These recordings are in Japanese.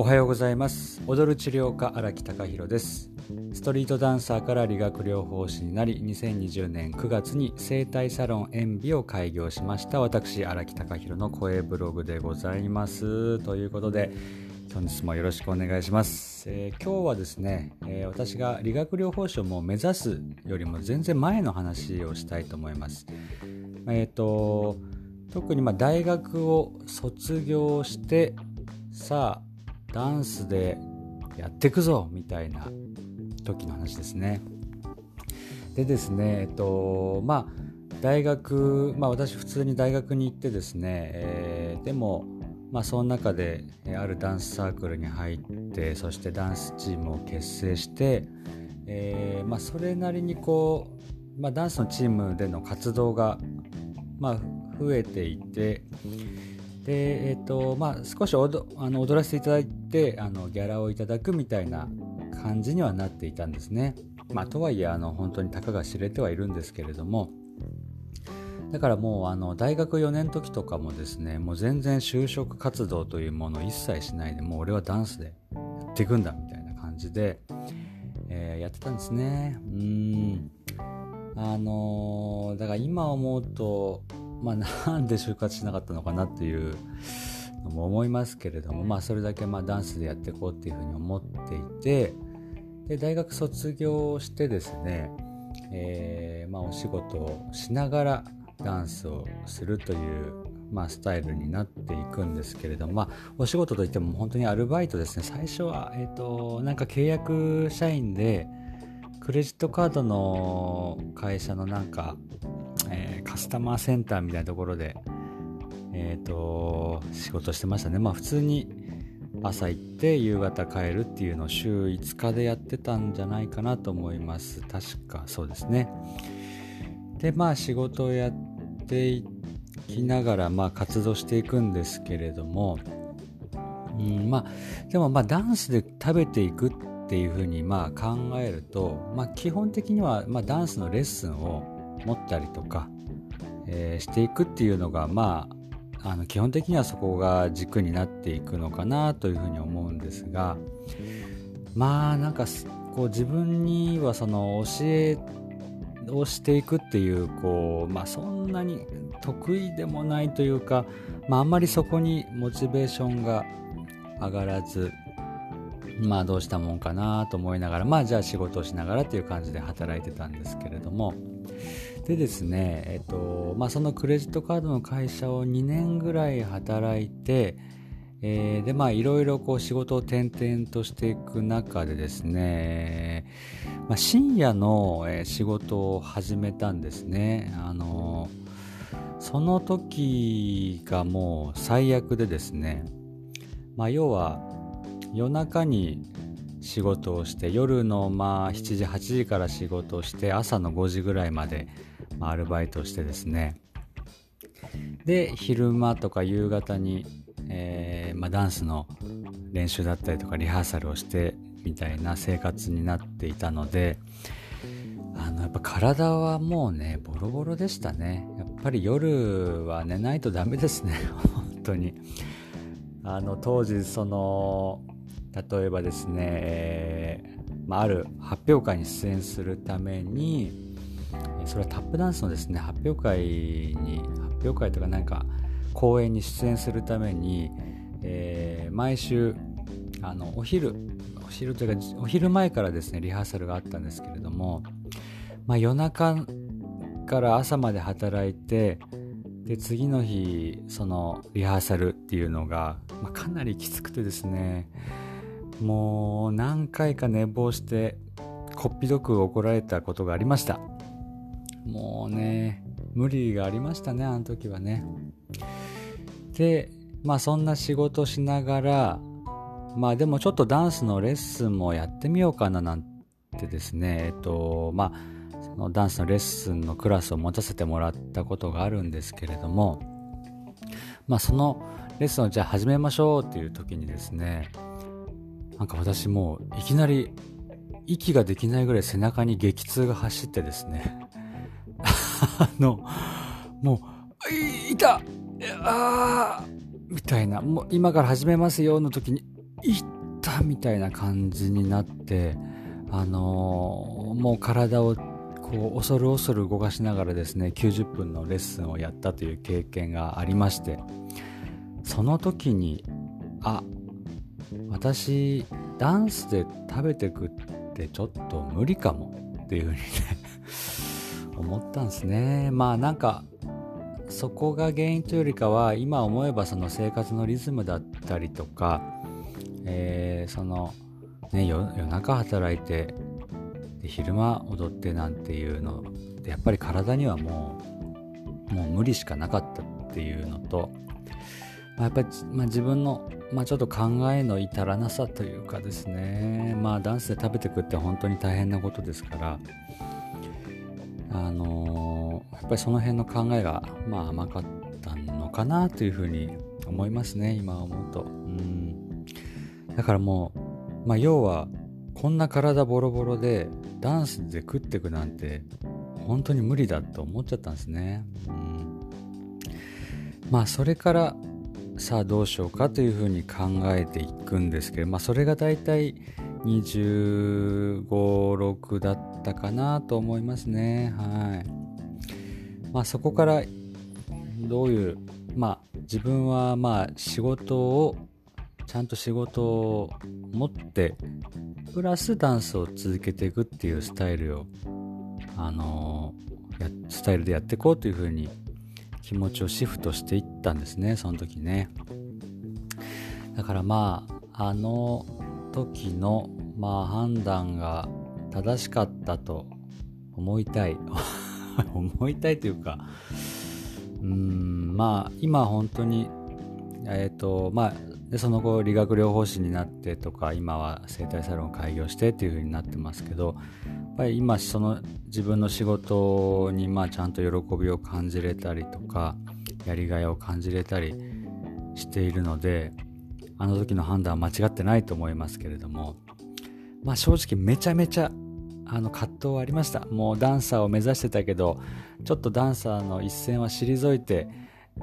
おはようございます。踊る治療家荒木隆弘です。ストリートダンサーから理学療法士になり2020年9月に整体サロン塩ビを開業しました。私荒木隆弘の声ブログでございます。ということで本日もよろしくお願いします、えー、今日はですね、えー、私が理学療法士をもう目指すよりも全然前の話をしたいと思います。えっ、ー、と特にま大学を卒業してさあダンスでやってくぞみたいな時の話ですね。でですね、えっと、まあ、大学、まあ私普通に大学に行ってですね、えー、でも、まあその中であるダンスサークルに入って、そしてダンスチームを結成して、えー、まあそれなりにこう、まあダンスのチームでの活動が、まあ増えていて、で、えーとまあ、少し踊あの踊らせていただいてあのギャラをいただくみたいな感じにはなっていたんですね。まあ、とはいえあの本当にたかが知れてはいるんですけれども。だからもうあの大学4年の時とかもですねもう全然就職活動というものを一切しないでもう俺はダンスでやっていくんだみたいな感じで、えー、やってたんですね。うん。あのー、だから今思うとまあ、なんで就活しなかったのかなっていうのも思いますけれども、まあ、それだけまあダンスでやっていこうっていうふうに思っていてで大学卒業してですね、えーまあ、お仕事をしながらダンスをするという、まあ、スタイルになっていくんですけれども、まあ、お仕事といっても本当にアルバイトですね。最初は、えーとなんか契約社員でクレジットカードの会社のなんかカスタマーセンターみたいなところで、えっ、ー、と、仕事してましたね。まあ普通に朝行って夕方帰るっていうのを週5日でやってたんじゃないかなと思います。確かそうですね。で、まあ仕事をやっていきながら、まあ活動していくんですけれども、うん、まあ、でもまあダンスで食べていくっていうふうにまあ考えると、まあ基本的にはまあダンスのレッスンを持ったりとか、えー、していくっていうのがまああの基本的にはそこが軸になっていくのかなというふうに思うんですがまあなんかこう自分にはその教えをしていくっていうこうまあそんなに得意でもないというか、まあ、あんまりそこにモチベーションが上がらずまあどうしたもんかなと思いながらまあじゃあ仕事をしながらっていう感じで働いてたんですけれどもでですね、えっとまあ、そのクレジットカードの会社を2年ぐらい働いて、えー、でまあいろいろこう仕事を転々としていく中でですね、まあ、深夜の仕事を始めたんですね。あのその時がもう最悪でですね、まあ、要は夜中に仕事をして夜のまあ7時8時から仕事をして朝の5時ぐらいまで、アルバイトしてですね。で昼間とか夕方に、えー、まあ、ダンスの練習だったりとかリハーサルをしてみたいな生活になっていたのであのやっぱ体はもうねボロボロでしたね。やっぱり夜は寝ないとダメですね。本当に。あの当時その例えばですね、えー、まあ、ある発表会に出演するためにそれはタップダンスのですね発表会に発表会とかなんか公演に出演するために、えー、毎週あのお昼お昼というかお昼前からですねリハーサルがあったんですけれども、まあ、夜中から朝まで働いてで次の日そのリハーサルっていうのが、まあ、かなりきつくてですねもう何回か寝坊してこっぴどく怒られたことがありましたもうね、無理がありましたね、あの時はね。で、まあそんな仕事しながら、まあでもちょっとダンスのレッスンもやってみようかななんてですね、えっと、まあ、そのダンスのレッスンのクラスを持たせてもらったことがあるんですけれども、まあそのレッスンをじゃあ始めましょうっていう時にですね、なんか私もういきなり息ができないぐらい背中に激痛が走ってですねあの、もう、いたあみたいな、もう今から始めますよの時に、いったみたいな感じになってあのー、もう体をこう恐る恐る動かしながらですね90分のレッスンをやったという経験がありましてその時にあ私ダンスで食べてくってちょっと無理かもっていうふうにね思ったんですね。まあなんかそこが原因というよりかは今思えばその生活のリズムだったりとか、えー、そのね夜中働いてで昼間踊ってなんていうのやっぱり体にはもうもう無理しかなかったっていうのと、まあ、やっぱり、まあ、自分の、まあ、ちょっと考えの至らなさというかですね。まあダンスで食べてくって本当に大変なことですからあのー、やっぱりその辺の考えがまあ甘かったのかなというふうに思いますね今思うと。うん。だからもう、まあ、要はこんな体ボロボロでダンスで食ってくなんて本当に無理だと思っちゃったんですね。うん。まあそれからさあどうしようかというふうに考えていくんですけどまあそれが大体25、6だったったかなと思いますね。はい。まあそこからどういう、まあ自分はまあ仕事を、ちゃんと仕事を持って、プラスダンスを続けていくっていうスタイルを、あのー、スタイルでやっていこうというふうに気持ちをシフトしていったんですね、その時ね。だからまあ、あの時の、まあ、判断が正しかったと思いたい。思いたいというかうんまあ今本当にえっ、ー、とまあでその後理学療法士になってとか今は整体サロンを開業してっていう風になってますけどやっぱり今その自分の仕事にまあちゃんと喜びを感じれたりとかやりがいを感じれたりしているのであの時の判断は間違ってないと思いますけれども、まあ正直めちゃめちゃあの葛藤はありました。もうダンサーを目指してたけど、ちょっとダンサーの一線は退いて、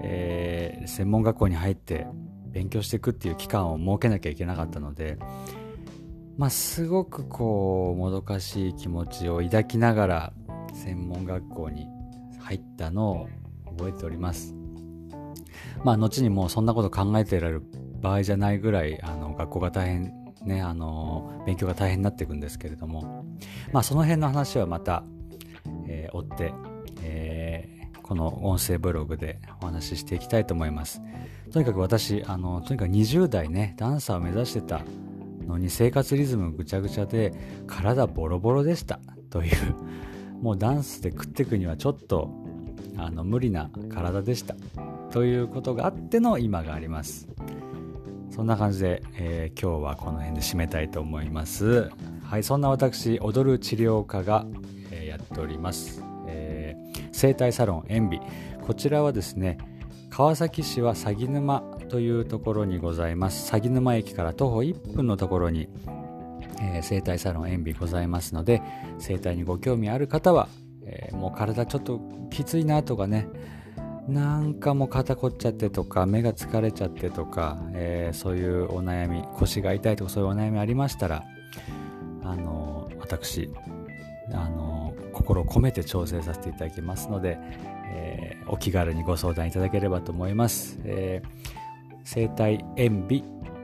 えー、専門学校に入って勉強していくっていう期間を設けなきゃいけなかったので、まあすごくこう、もどかしい気持ちを抱きながら専門学校に入ったのを覚えております。まあ後にもうそんなこと考えてられる場合じゃないぐらいあの学校が大変ねあの勉強が大変になっていくんですけれども。まあその辺の話はまた、えー、追って、えー、この音声ブログでお話ししていきたいと思います。とにかく私あのとにかく20代ねダンサーを目指してたのに生活リズムぐちゃぐちゃで体ボロボロでしたという。もうダンスで食っていくにはちょっとあの無理な体でしたということがあっての今があります。そんな感じで、えー、今日はこの辺で締めたいと思います。はいそんな私踊る治療科が、えー、やっております、えー、整体サロン塩ビ。こちらはですね川崎市は鷺沼というところにございます。鷺沼駅から徒歩1分のところに、えー、整体サロン塩ビございますので整体にご興味ある方は、えー、もう体ちょっときついなとかねなんかもう肩凝っちゃってとか目が疲れちゃってとか、えー、そういうお悩み腰が痛いとかそういうお悩みありましたらあの私あの心を込めて調整させていただきますので、えー、お気軽にご相談いただければと思います、えー、生体塩ビ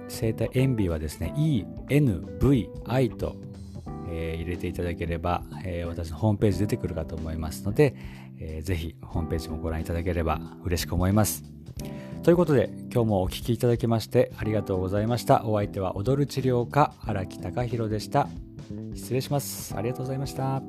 生体塩ビはですね ENVI と、えー、入れていただければ、えー、私のホームページ出てくるかと思いますので、えー、ぜひホームページもご覧いただければ嬉しく思います。ということで今日もお聴きいただきましてありがとうございました。お相手は踊る治療家荒木隆弘でした。失礼します。ありがとうございました。